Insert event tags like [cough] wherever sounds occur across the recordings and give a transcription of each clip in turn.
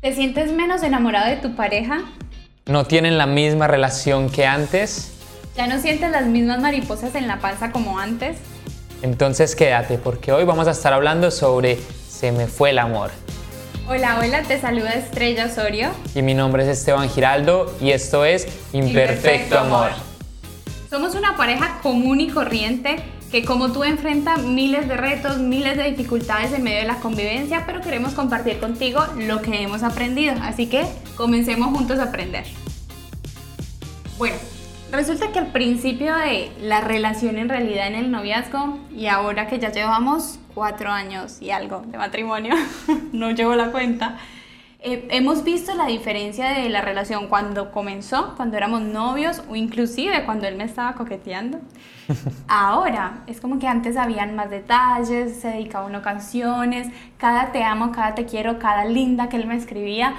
¿Te sientes menos enamorado de tu pareja? ¿No tienen la misma relación que antes? ¿Ya no sientes las mismas mariposas en la panza como antes? Entonces quédate porque hoy vamos a estar hablando sobre Se me fue el amor. Hola, hola, te saluda Estrella Osorio. Y mi nombre es Esteban Giraldo y esto es Imperfecto, amor. Somos una pareja común y corriente que como tú enfrenta miles de retos, miles de dificultades en medio de la convivencia, pero queremos compartir contigo lo que hemos aprendido. Así que comencemos juntos a aprender. Bueno, resulta que al principio de la relación en realidad en el noviazgo y ahora que ya llevamos cuatro años y algo de matrimonio, [laughs] no llevo la cuenta, eh, hemos visto la diferencia de la relación cuando comenzó, cuando éramos novios o inclusive cuando él me estaba coqueteando. [laughs] Ahora es como que antes habían más detalles, se dedicaba uno canciones, cada te amo, cada te quiero, cada linda que él me escribía.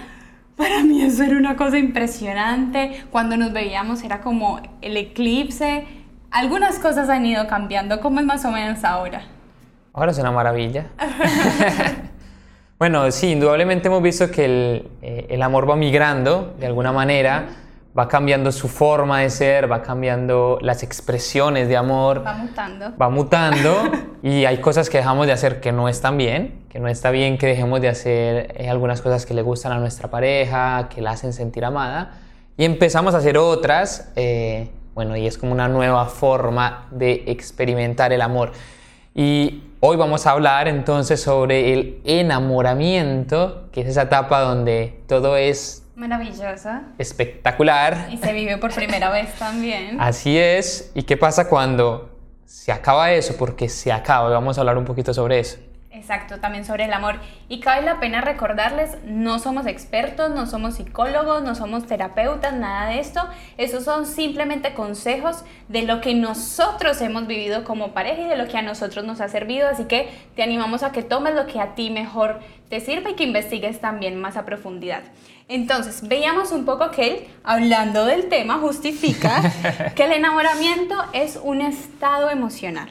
Para mí eso era una cosa impresionante. Cuando nos veíamos era como el eclipse. Algunas cosas han ido cambiando. ¿Cómo es más o menos ahora? Ahora es una maravilla. [laughs] Bueno, sí, indudablemente hemos visto que eh, el, amor va migrando de alguna manera, va cambiando su forma de ser, va cambiando las expresiones de amor. Va mutando. Va mutando [laughs] y hay cosas que dejamos de hacer que no están bien, que no está bien que dejemos de hacer eh, algunas cosas que le gustan a nuestra pareja, que la hacen sentir amada, y empezamos a hacer otras, eh, bueno, y es como una nueva forma de experimentar el amor. Y Hoy vamos a hablar entonces sobre el enamoramiento, que es esa etapa donde todo es maravillosa, espectacular. Y se vive por primera vez también. [laughs] Así es. ¿Y qué pasa cuando se acaba eso? Porque se acaba. Vamos a hablar un poquito sobre eso. Exacto, también sobre el amor. Y cabe la pena recordarles, no somos expertos, no somos psicólogos, no somos terapeutas, nada de esto. Esos son simplemente consejos de lo que nosotros hemos vivido como pareja y de lo que a nosotros nos ha servido. Así que te animamos a que tomes lo que a ti mejor te sirva y que investigues también más a profundidad. Entonces, veíamos un poco que él, hablando del tema, justifica [laughs] que el enamoramiento es un estado emocional.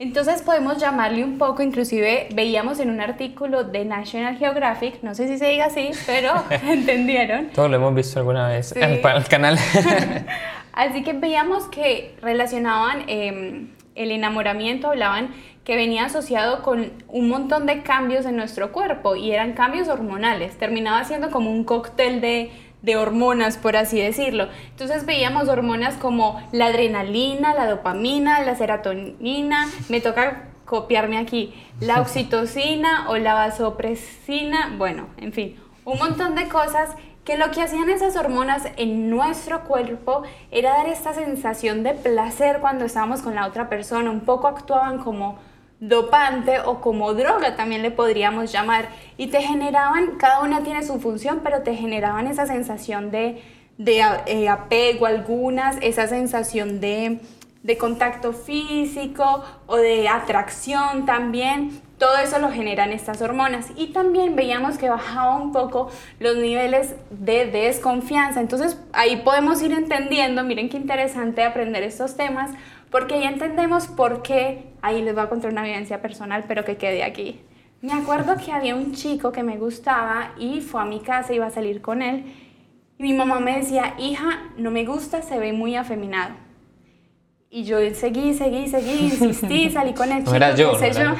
Entonces podemos llamarle un poco, inclusive veíamos en un artículo de National Geographic, no sé si se diga así, pero [laughs] [laughs] entendieron. Todo lo hemos visto alguna vez en el canal. [laughs] así que veíamos que relacionaban em, el enamoramiento, hablaban que venía asociado con un montón de cambios en nuestro cuerpo y eran cambios hormonales, terminaba siendo como un cóctel de de hormonas, por así decirlo. Entonces veíamos hormonas como la adrenalina, la dopamina, la serotonina, me toca copiarme aquí, la oxitocina o la vasopresina, bueno, en fin, un montón de cosas que lo que hacían esas hormonas en nuestro cuerpo era dar esta sensación de placer cuando estábamos con la otra persona, un poco actuaban como dopante o como droga también le podríamos llamar. Y te generaban, cada una tiene su función, pero te generaban esa sensación de, de eh, apego algunas, esa sensación de, de contacto físico o de atracción también. Todo eso lo generan estas hormonas. Y también veíamos que bajaba un poco los niveles de desconfianza. Entonces ahí podemos ir entendiendo, miren qué interesante aprender estos temas, porque ya entendemos por qué, ahí les voy a contar una vivencia personal, pero que quede aquí. Me acuerdo que había un chico que me gustaba y fue a mi casa, iba a salir con él. Y mi mamá me decía, hija, no me gusta, se ve muy afeminado. Y yo seguí, seguí, seguí, insistí, [laughs] salí con el chico, era yo, sé yo. [laughs]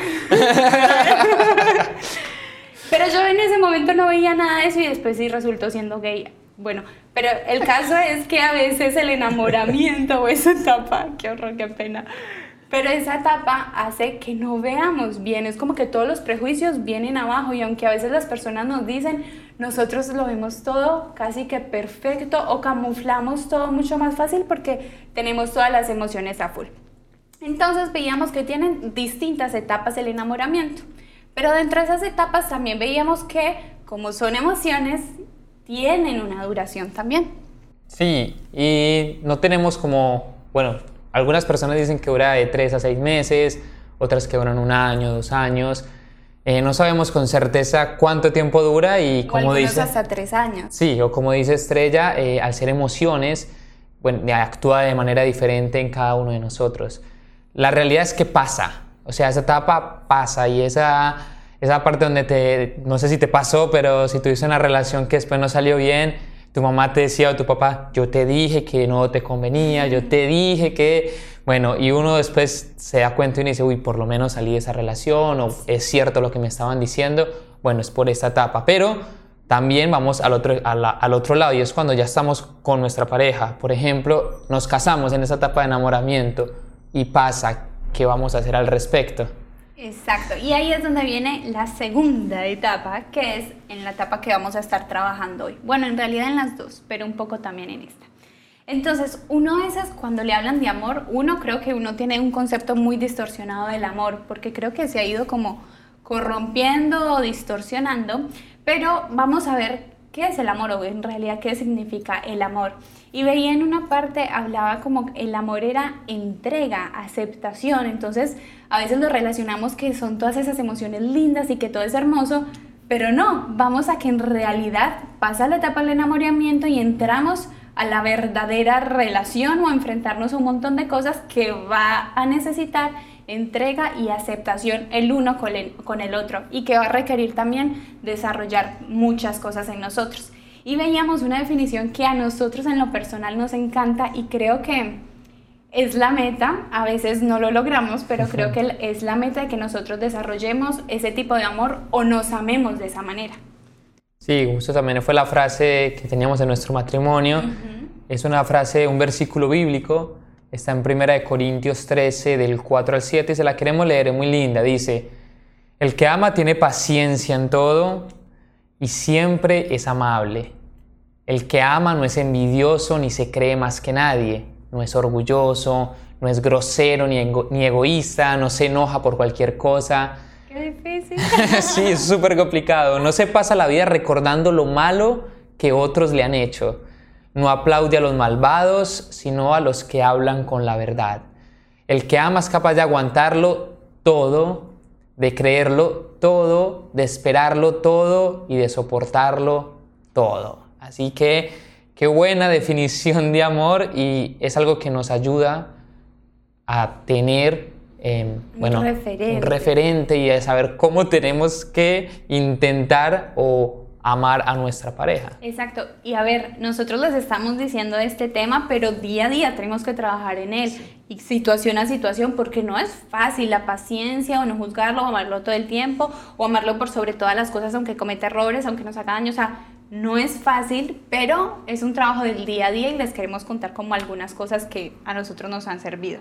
Pero yo en ese momento no veía nada de eso y después sí resultó siendo gay. Bueno, pero el caso es que a veces el enamoramiento o esa etapa, qué horror, qué pena, pero esa etapa hace que no veamos bien, es como que todos los prejuicios vienen abajo y aunque a veces las personas nos dicen, nosotros lo vemos todo casi que perfecto o camuflamos todo mucho más fácil porque tenemos todas las emociones a full. Entonces veíamos que tienen distintas etapas el enamoramiento, pero dentro de esas etapas también veíamos que como son emociones tienen una duración también. Sí, y no tenemos como, bueno, algunas personas dicen que dura de tres a seis meses, otras que duran un año, dos años. Eh, no sabemos con certeza cuánto tiempo dura y como dice... hasta tres años. Sí, o como dice Estrella, eh, al ser emociones, bueno, actúa de manera diferente en cada uno de nosotros. La realidad es que pasa, o sea, esa etapa pasa y esa esa parte donde te, no sé si te pasó, pero si tuviste una relación que después no salió bien, tu mamá te decía o tu papá, yo te dije que no te convenía, yo te dije que, bueno, y uno después se da cuenta y dice, uy, por lo menos salí de esa relación o es cierto lo que me estaban diciendo, bueno, es por esta etapa, pero también vamos al otro, al otro lado y es cuando ya estamos con nuestra pareja, por ejemplo, nos casamos en esa etapa de enamoramiento y pasa, ¿qué vamos a hacer al respecto? Exacto, y ahí es donde viene la segunda etapa, que es en la etapa que vamos a estar trabajando hoy. Bueno, en realidad en las dos, pero un poco también en esta. Entonces, uno a veces cuando le hablan de amor, uno creo que uno tiene un concepto muy distorsionado del amor, porque creo que se ha ido como corrompiendo o distorsionando, pero vamos a ver qué es el amor o en realidad qué significa el amor. Y veía en una parte, hablaba como el amor era entrega, aceptación, entonces a veces lo relacionamos que son todas esas emociones lindas y que todo es hermoso, pero no, vamos a que en realidad pasa la etapa del enamoramiento y entramos a la verdadera relación o a enfrentarnos a un montón de cosas que va a necesitar entrega y aceptación el uno con el, con el otro y que va a requerir también desarrollar muchas cosas en nosotros. Y veíamos una definición que a nosotros en lo personal nos encanta y creo que es la meta, a veces no lo logramos, pero creo que es la meta de que nosotros desarrollemos ese tipo de amor o nos amemos de esa manera. Sí, justo también fue la frase que teníamos en nuestro matrimonio. Es una frase, un versículo bíblico, está en 1 Corintios 13, del 4 al 7, y se la queremos leer, es muy linda. Dice, el que ama tiene paciencia en todo y siempre es amable. El que ama no es envidioso ni se cree más que nadie no es orgulloso, no es grosero ni, ni egoísta, no se enoja por cualquier cosa. Qué difícil. [laughs] sí, es súper complicado. No se pasa la vida recordando lo malo que otros le han hecho. No aplaude a los malvados, sino a los que hablan con la verdad. El que ama es capaz de aguantarlo todo, de creerlo todo, de esperarlo todo y de soportarlo todo. Así que Qué buena [laughs] definición de amor y es algo que nos ayuda a tener em, bueno, un referente. un referente y a saber cómo tenemos que intentar o amar a nuestra pareja. Exacto. Y a ver, nosotros les estamos diciendo este tema, pero día a día tenemos que trabajar en él. Y situación a situación, porque no es fácil la paciencia o no juzgarlo o amarlo todo el tiempo o amarlo por sobre todas las cosas, aunque cometa errores, aunque nos haga daño. O sea, no es fácil, pero es un trabajo del día a día y les queremos contar como algunas cosas que a nosotros nos han servido.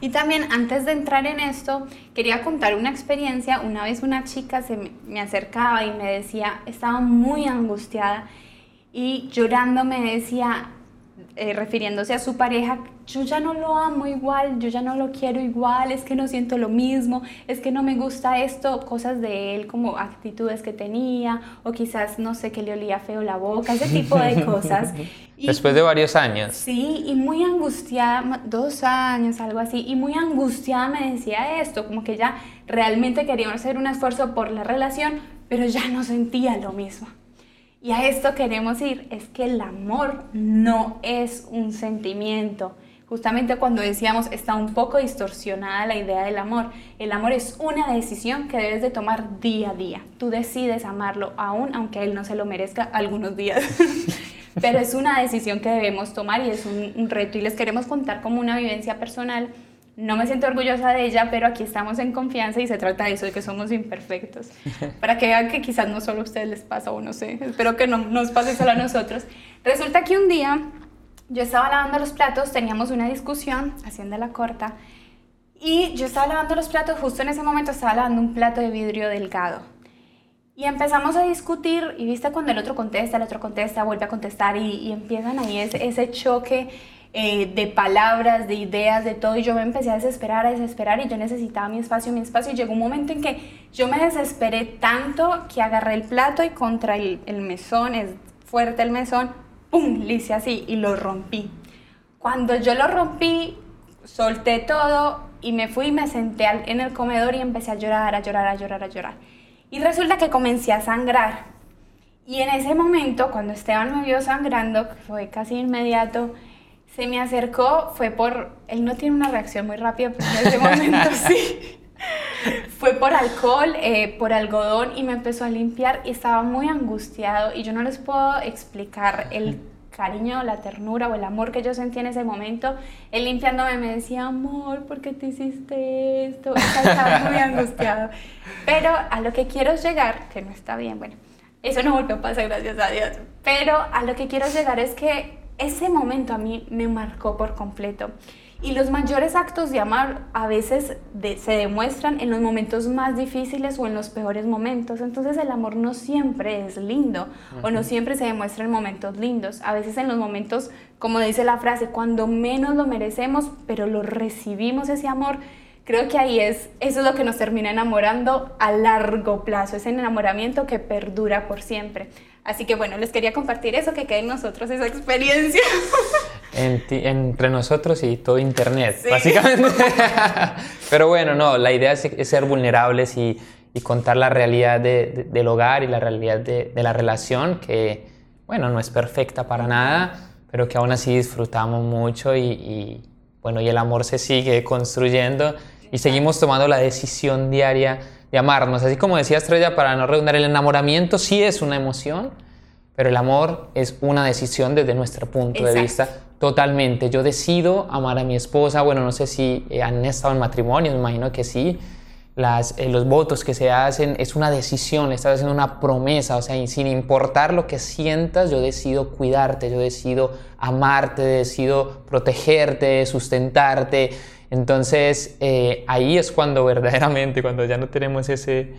Y también antes de entrar en esto, quería contar una experiencia. Una vez una chica se me acercaba y me decía, estaba muy angustiada y llorando me decía, eh, refiriéndose a su pareja, yo ya no lo amo igual, yo ya no lo quiero igual, es que no siento lo mismo, es que no me gusta esto, cosas de él como actitudes que tenía o quizás no sé que le olía feo la boca, ese tipo de cosas. [laughs] Después de varios años. Sí, y muy angustiada, dos años, algo así, y muy angustiada me decía esto, como que ya realmente quería hacer un esfuerzo por la relación, pero ya no sentía lo mismo. Y a esto queremos ir, es que el amor no es un sentimiento. Justamente cuando decíamos está un poco distorsionada la idea del amor. El amor es una decisión que debes de tomar día a día. Tú decides amarlo aún aunque él no se lo merezca algunos días. [laughs] Pero es una decisión que debemos tomar y es un, un reto y les queremos contar como una vivencia personal no me siento orgullosa de ella, pero aquí estamos en confianza y se trata de eso, de que somos imperfectos. [laughs] Para que vean que quizás no solo a ustedes les pasa o no sé, espero que no nos pase solo a nosotros. Resulta que un día yo estaba lavando los platos, teníamos una discusión, haciendo la corta, y yo estaba lavando los platos, justo en ese momento estaba lavando un plato de vidrio delgado. Y empezamos a discutir, y viste cuando el otro contesta, el otro contesta, vuelve a contestar, y, y empiezan ahí ese, ese choque eh, de palabras, de ideas, de todo, y yo me empecé a desesperar, a desesperar, y yo necesitaba mi espacio, mi espacio, y llegó un momento en que yo me desesperé tanto que agarré el plato y contra el, mesón, es fuerte el mesón, ¡pum!, le hice así y lo rompí. Cuando yo lo rompí, solté todo y me fui y me senté en el comedor y empecé a llorar, a llorar, a llorar, a llorar. Y resulta que comencé a sangrar. Y en ese momento, cuando Esteban me vio sangrando, que fue casi inmediato, se me acercó, fue por, él no tiene una reacción muy rápida, pero en ese momento [laughs] sí. fue por alcohol, eh, por algodón y me empezó a limpiar y estaba muy angustiado y yo no les puedo explicar el cariño, la ternura o el amor que yo sentí en ese momento. Él limpiándome me decía, amor, ¿por qué te hiciste esto? estaba muy angustiado. Pero a lo que quiero llegar, que no está bien, bueno, eso no volvió a pasar, gracias a Dios. Pero a lo que quiero llegar es que ese momento a mí me marcó por completo. Y los mayores actos de amar a veces se demuestran en los momentos más difíciles o en los peores momentos. Entonces el amor no siempre es lindo o no siempre se demuestra en momentos lindos. A veces en los momentos, como dice la frase, cuando menos lo merecemos, pero lo recibimos ese amor, creo que ahí es, eso es lo que nos termina enamorando a largo plazo, ese enamoramiento que perdura por siempre. Así que bueno, les quería compartir eso, que quede en nosotros esa experiencia. [laughs] entre nosotros y todo Internet, básicamente. [laughs] Pero bueno, no, la idea es, ser vulnerables y, contar la realidad del hogar y la realidad de, la relación, que bueno, no es perfecta para nada, pero que aún así disfrutamos mucho y, y bueno, y el amor se sigue construyendo y seguimos tomando la decisión diaria de amarnos. Así como decía Estrella, para no redundar, el enamoramiento sí es una emoción, pero el amor es una decisión desde nuestro punto de vista totalmente. Yo decido amar a mi esposa, bueno, no sé si eh, han estado en matrimonio, me imagino que sí. Las, eh, los votos que se hacen es una decisión, estás haciendo una promesa, o sea, sin importar lo que sientas, yo decido cuidarte, yo decido amarte, decido protegerte, sustentarte, entonces eh, ahí es cuando [laughs] verdaderamente, cuando ya no tenemos ese,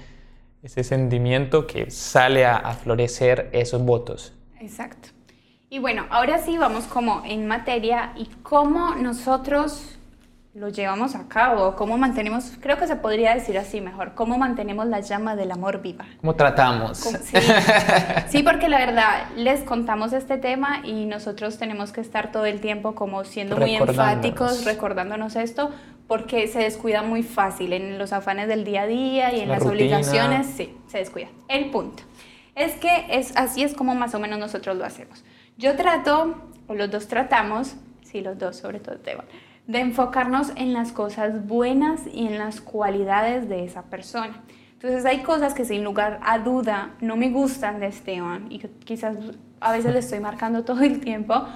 ese sentimiento que sale a, a florecer esos votos. Exacto. Y bueno, ahora sí vamos como en materia y cómo nosotros lo llevamos a cabo, cómo mantenemos, creo que se podría decir así mejor, cómo mantenemos la llama del amor viva. ¿Cómo tratamos? [laughs] Sí, porque la verdad, les contamos este tema y nosotros tenemos que estar todo el tiempo como siendo muy enfáticos, recordándonos esto, porque se descuida muy fácil en los afanes del día a día y en las obligaciones, sí, se descuida. El punto es que es, así es como más o menos nosotros lo hacemos. Yo trato, o los dos tratamos, sí, los dos sobre todo, Esteban, de enfocarnos en las cosas buenas y en las cualidades de esa persona. Entonces hay cosas que sin lugar a duda no me gustan de Esteban y quizás a veces le estoy marcando todo el tiempo,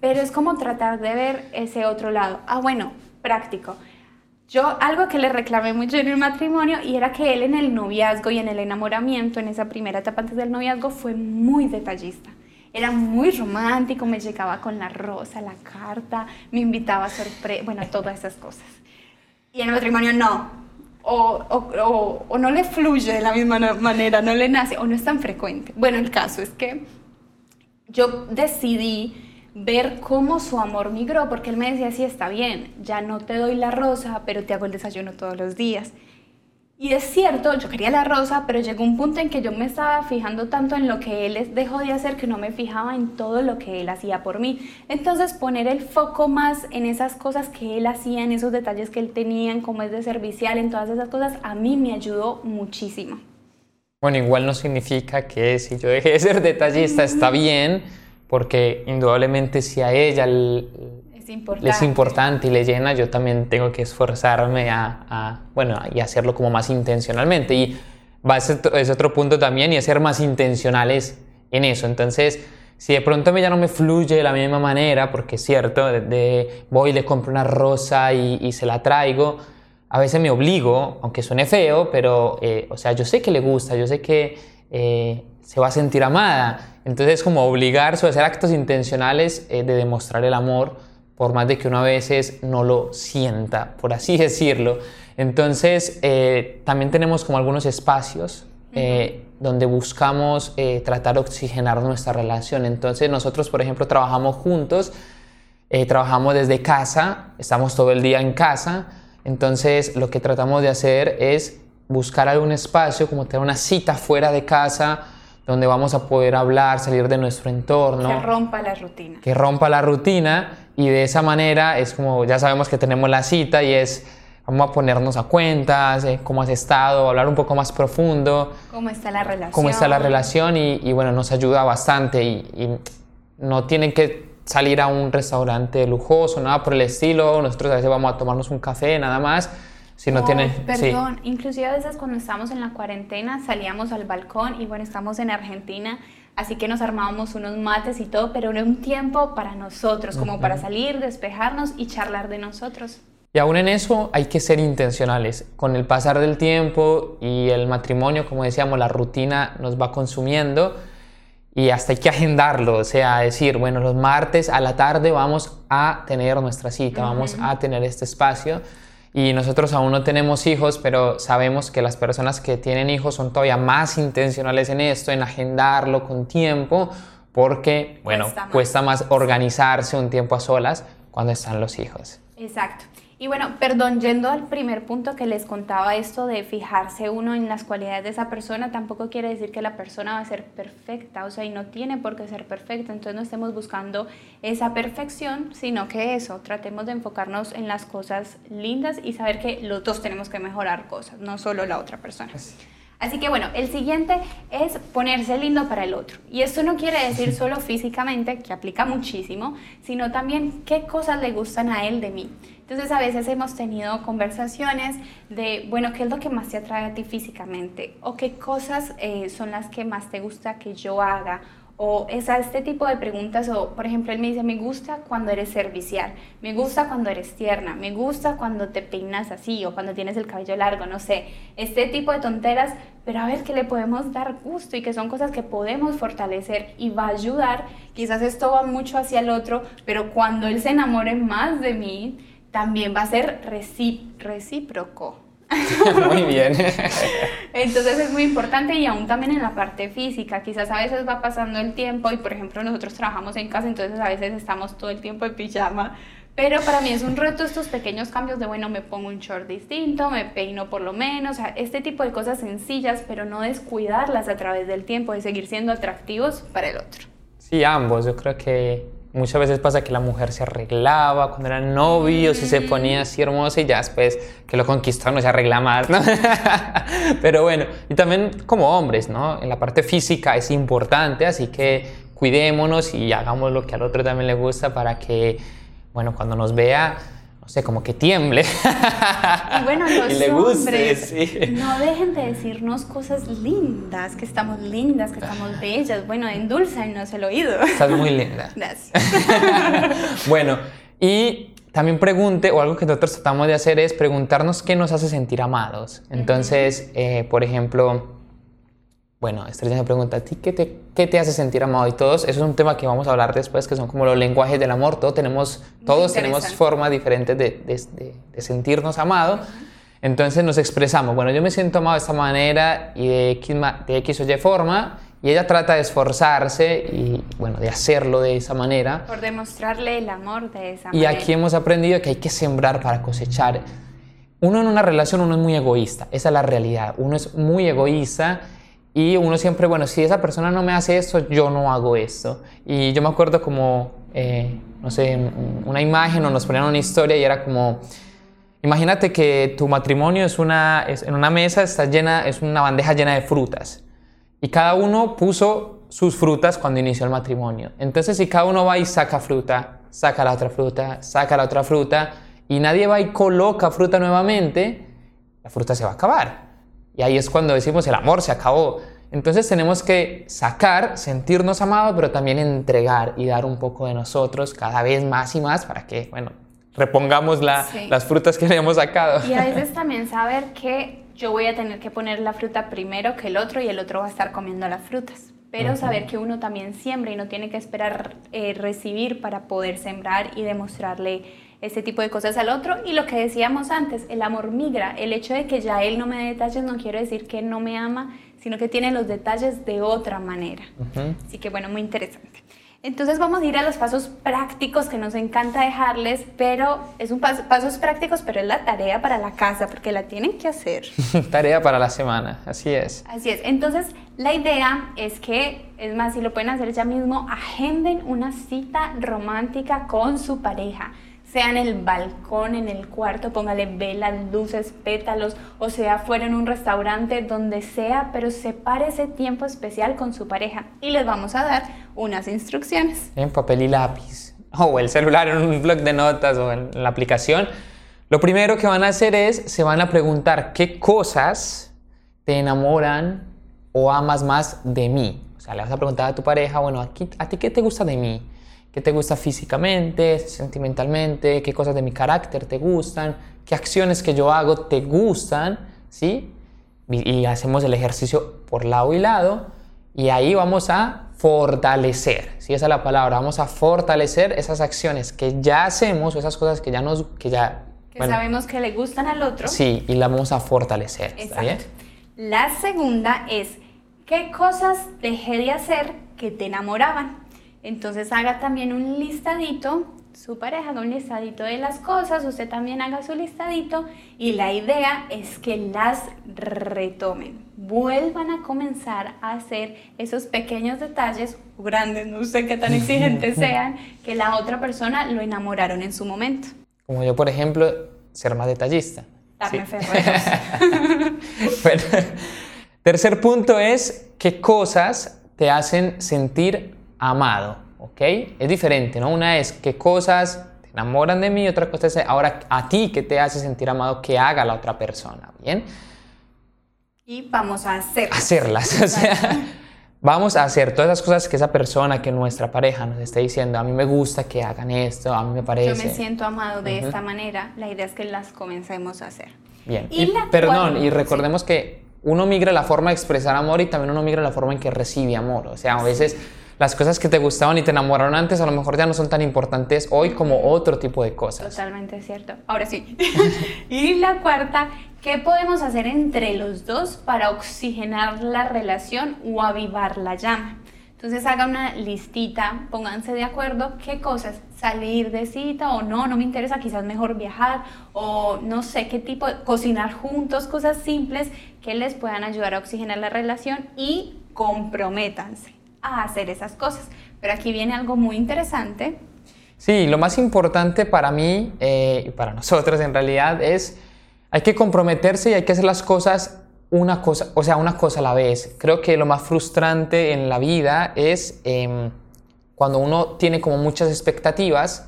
pero es como tratar de ver ese otro lado. Ah, bueno, práctico. Yo algo que le reclamé mucho en el matrimonio y era que él en el noviazgo y en el enamoramiento, en esa primera etapa antes del noviazgo, fue muy detallista. Era muy romántico, me llegaba con la rosa, la carta, me invitaba a sorpresa, bueno, todas esas cosas. Y en el matrimonio no. O, o, o, no le fluye de la misma manera, no le nace, o no es tan frecuente. Bueno, el caso es que yo decidí ver cómo su amor migró, porque él me decía, sí, está bien, ya no te doy la rosa, pero te hago el desayuno todos los días. Y es cierto, yo quería la rosa, pero llegó un punto en que yo me estaba fijando tanto en lo que él dejó de hacer que no me fijaba en todo lo que él hacía por mí. Entonces poner el foco más en esas cosas que él hacía, en esos detalles que él tenía, en cómo es de servicial, en todas esas cosas, a mí me ayudó muchísimo. Bueno, igual no significa que si yo dejé de ser detallista está bien, porque indudablemente si a ella es importante y le llena, yo también tengo que esforzarme a, bueno, y hacerlo como más intencionalmente. Y va a ser es otro punto también y a ser más intencionales en eso. Entonces, si de pronto a ya no me fluye de la misma manera, porque es cierto, de, voy y le compro una rosa y, se la traigo, a veces me obligo, aunque suene feo, pero, eh, o sea, yo sé que le gusta, yo sé que eh, se va a sentir amada. Entonces, es como obligarse a hacer actos intencionales eh, de demostrar el amor por más de que uno a veces no lo sienta, por así [laughs] decirlo. Entonces, eh, también tenemos como algunos espacios eh, donde buscamos eh, tratar de oxigenar nuestra relación. Entonces, nosotros, por ejemplo, trabajamos juntos, trabajamos desde casa, estamos todo el día en casa, entonces lo que tratamos de hacer es buscar algún espacio, como tener una cita fuera de casa, donde vamos a poder hablar, salir de nuestro entorno. Que rompa la rutina. Que rompa la rutina y de esa manera es como, ya sabemos que tenemos la cita y es, vamos a ponernos a cuentas, eh, cómo has estado, hablar un poco más profundo. ¿Cómo está la relación? Cómo está la relación y, bueno, nos ayuda bastante y, no tienen que salir a un restaurante lujoso, nada por el estilo, nosotros a veces vamos a tomarnos un café, nada más, Si no tiene... Perdón, inclusive a veces cuando estamos en la cuarentena salíamos al balcón y bueno, estamos en Argentina, así que nos armábamos unos mates y todo, pero era un tiempo para nosotros, como para salir, despejarnos y charlar de nosotros. Y aún en eso hay que ser intencionales. Con el pasar del tiempo y el matrimonio, como decíamos, la rutina nos va consumiendo y hasta hay que agendarlo, o sea, decir, bueno, los martes a la tarde vamos a tener nuestra cita, vamos a tener este espacio. Y nosotros aún no tenemos hijos, pero sabemos que las personas que tienen hijos son todavía más intencionales en esto, en agendarlo con tiempo, porque, bueno, cuesta más organizarse un tiempo a solas cuando están los hijos. Exacto. Y bueno, perdón, yendo al primer punto que les contaba esto de fijarse uno en las cualidades de esa persona, tampoco quiere decir que la persona va a ser perfecta, o sea, y no tiene por qué ser perfecta, entonces no estemos buscando esa perfección, sino que eso, tratemos de enfocarnos en las cosas lindas y saber que los dos tenemos que mejorar cosas, no solo la otra persona. Así que bueno, el siguiente es ponerse lindo para el otro. Y esto no quiere decir [laughs] solo físicamente, que aplica muchísimo, sino también qué cosas le gustan a él de mí. Entonces a veces hemos tenido conversaciones de, bueno, ¿qué es lo que más te atrae a ti físicamente? ¿O qué cosas eh, son las que más te gusta que yo haga? O es a este tipo de preguntas, o por ejemplo, él me dice, me gusta cuando eres servicial, me gusta cuando eres tierna, me gusta cuando te peinas así o cuando tienes el cabello largo, no sé, este tipo de tonteras, pero a ver que le podemos dar gusto y que son cosas que podemos fortalecer y va a ayudar. Quizás esto va mucho hacia el otro, pero cuando él se enamore más de mí, también va a ser recíproco. [laughs] muy bien. Entonces es muy importante y aún también en la parte física, quizás a veces va pasando el tiempo y por ejemplo nosotros trabajamos en casa, entonces a veces estamos todo el tiempo en pijama, pero para mí es un reto estos pequeños cambios de, bueno, me pongo un short distinto, me peino por lo menos, o sea, este tipo de cosas sencillas, pero no descuidarlas a través del tiempo, de seguir siendo atractivos para el otro. Sí, ambos, yo creo que Muchas veces pasa que la mujer se arreglaba cuando eran novios y se ponía así hermosa y ya después que lo conquistó no se arregla más, ¿no? [laughs] Pero bueno, y también como hombres, ¿no? En la parte física es importante, así que cuidémonos y hagamos lo que al otro también le gusta para que, bueno, cuando nos vea no sé, como que tiemble. [laughs] Y bueno, los le hombres, no dejen de decirnos cosas lindas, que estamos lindas, que estamos bellas. Bueno, endulzanos el oído. Estás muy linda. [laughs] Gracias. [laughs] bueno, y también pregunte, o algo que nosotros tratamos de hacer es preguntarnos qué nos hace sentir amados. Entonces, eh, por ejemplo, bueno, Estrella me pregunta, ¿a ti qué te, qué te hace sentir amado? Y todos, eso es un tema que vamos a hablar después, que son como los lenguajes del amor. Todos tenemos, todos tenemos formas diferentes de, de, de, sentirnos amados. Entonces nos expresamos, bueno, yo me siento amado de esta manera y de X, de X o Y forma, y ella trata de esforzarse y, bueno, de hacerlo de esa manera. Por demostrarle el amor de esa y manera. Y aquí hemos aprendido que hay que sembrar para cosechar. Uno en una relación, uno es muy egoísta, esa es la realidad. Uno es muy egoísta y uno siempre, bueno, si esa persona no me hace esto, yo no hago esto. Y yo me acuerdo como, eh, no sé, una imagen o nos ponían una historia y era como, imagínate que tu matrimonio es una, en una mesa está llena, es una bandeja llena de frutas. Y cada uno puso sus frutas cuando inició el matrimonio. Entonces, si cada uno va y saca fruta, saca la otra fruta, saca la otra fruta, y nadie va y coloca fruta nuevamente, la fruta se va a acabar. Y ahí es cuando decimos el amor se acabó. Entonces tenemos que sacar, sentirnos amados, pero también entregar y dar un poco de nosotros cada vez más y más para que, bueno, repongamos las frutas que le hemos sacado. Y a veces [laughs] también saber que yo voy a tener que poner la fruta primero que el otro y el otro va a estar comiendo las frutas. Pero saber que uno también siembra y no tiene que esperar eh, recibir para poder sembrar y demostrarle ese tipo de cosas al otro. Y lo que decíamos antes, el amor migra. El hecho de que ya él no me dé detalles no quiere decir que no me ama, sino que tiene los detalles de otra manera. Así que bueno, muy interesante. Entonces vamos a ir a los pasos prácticos que nos encanta dejarles, pero es un paso, pasos prácticos, pero es la tarea para la casa, porque la tienen que hacer. [laughs] tarea para la semana, así es. Así es. Entonces la idea es que, es más, si lo pueden hacer ya mismo, agenden una cita romántica con su pareja sea en el balcón, en el cuarto, póngale velas, luces, pétalos, o sea fuera en un restaurante, donde sea, pero separe ese tiempo especial con su pareja y les vamos a dar unas instrucciones. En papel y lápiz, [laughs] o el celular en un blog de notas o en la aplicación, Lo primero que van a hacer es, se van a preguntar qué cosas te enamoran o amas más de mí. O sea, le vas a preguntar a tu pareja, bueno, ¿a ti qué te gusta de mí? ¿Qué te gusta físicamente, sentimentalmente? ¿Qué cosas de mi carácter te gustan? ¿Qué acciones que yo hago te gustan? ¿Sí? Y, hacemos el ejercicio por lado y lado. Y ahí vamos a fortalecer, si ¿sí? esa es la palabra, vamos a fortalecer esas acciones que ya hacemos o esas cosas que ya nos, que ya... Que sabemos que le gustan al otro. Sí, y la vamos a fortalecer. ¿está bien? La segunda es, ¿qué cosas dejé de hacer que te enamoraban? Entonces haga también un listadito, su pareja haga un listadito de las cosas, usted también haga su listadito y la idea es que las retomen, vuelvan a comenzar a hacer esos pequeños detalles, grandes, no sé qué tan exigentes [laughs] sean, que la otra persona lo enamoraron en su momento. Como yo, por ejemplo, ser más detallista. Sí. [laughs] bueno, tercer punto es qué cosas te hacen sentir amado, ¿ok? Es diferente, ¿no? Una es qué cosas te enamoran de mí, otra cosa es ahora a ti qué te hace sentir amado que haga la otra persona, ¿bien? Y vamos a hacer. Hacerlas, o sea, [laughs] vamos a hacer todas las cosas que esa persona, que nuestra pareja nos esté diciendo, a mí me gusta que hagan esto, a mí me parece. Yo me siento amado de esta manera, la idea es que las comencemos a hacer. Bien, y, perdón, y recordemos que uno migra la forma de expresar amor y también uno migra la forma en que recibe amor, o sea, a veces las cosas que te gustaban y te enamoraron antes a lo mejor ya no son tan importantes hoy como otro tipo de cosas. Totalmente cierto. Ahora sí. [laughs] y la cuarta, ¿qué podemos hacer entre los dos para oxigenar la relación o avivar la llama? Entonces haga una listita, pónganse de acuerdo qué cosas, salir de cita o no, no me interesa, quizás mejor viajar o no sé qué tipo, cocinar juntos, cosas simples que les puedan ayudar a oxigenar la relación y comprométanse a hacer esas cosas. Pero aquí viene algo muy interesante. Sí, lo más importante para mí eh, y para nosotros en realidad es hay que comprometerse y hay que hacer las cosas una cosa, o sea, una cosa a la vez. Creo que lo más frustrante en la vida es em, cuando uno tiene como muchas expectativas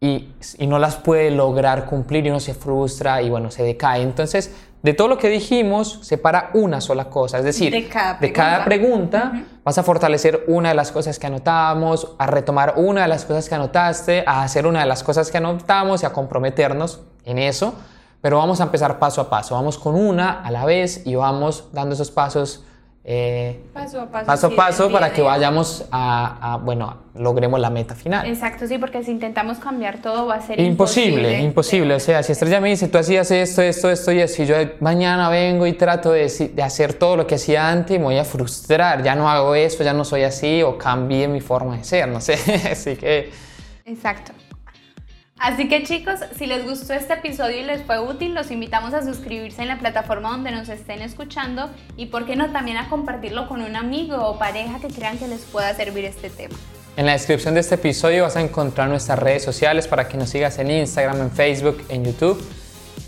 y, y, no las puede lograr cumplir y uno se frustra y bueno, se decae. Entonces, de todo lo que dijimos, separa una sola cosa. Es decir, de cada pregunta, vas a fortalecer una de las cosas que anotamos, a retomar una de las cosas que anotaste, a hacer una de las cosas que anotamos y a comprometernos en eso. Pero vamos a empezar paso a paso. Vamos con una a la vez y vamos dando esos pasos eh, paso a paso, paso, a paso para que vayamos a, bueno, logremos la meta final. Exacto, sí, porque si intentamos cambiar todo va a ser imposible. Imposible, o sea, si Estrella me dice, tú hacías esto, esto, esto y así, yo mañana vengo y trato de, de, hacer todo lo que hacía antes me voy a frustrar, ya no hago eso, ya no soy así o cambié mi forma de ser, no sé, [laughs] así que... Exacto. Así que chicos, si les gustó este episodio y les fue útil, los invitamos a suscribirse en la plataforma donde nos estén escuchando y por qué no también a compartirlo con un amigo o pareja que crean que les pueda servir este tema. En la descripción de este episodio vas a encontrar nuestras redes sociales para que nos sigas en Instagram, en Facebook, en YouTube.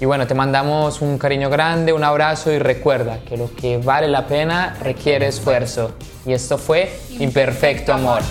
Y bueno, te mandamos un cariño grande, un abrazo y recuerda que lo que vale la pena requiere esfuerzo. Y esto fue Imperfecto Amor.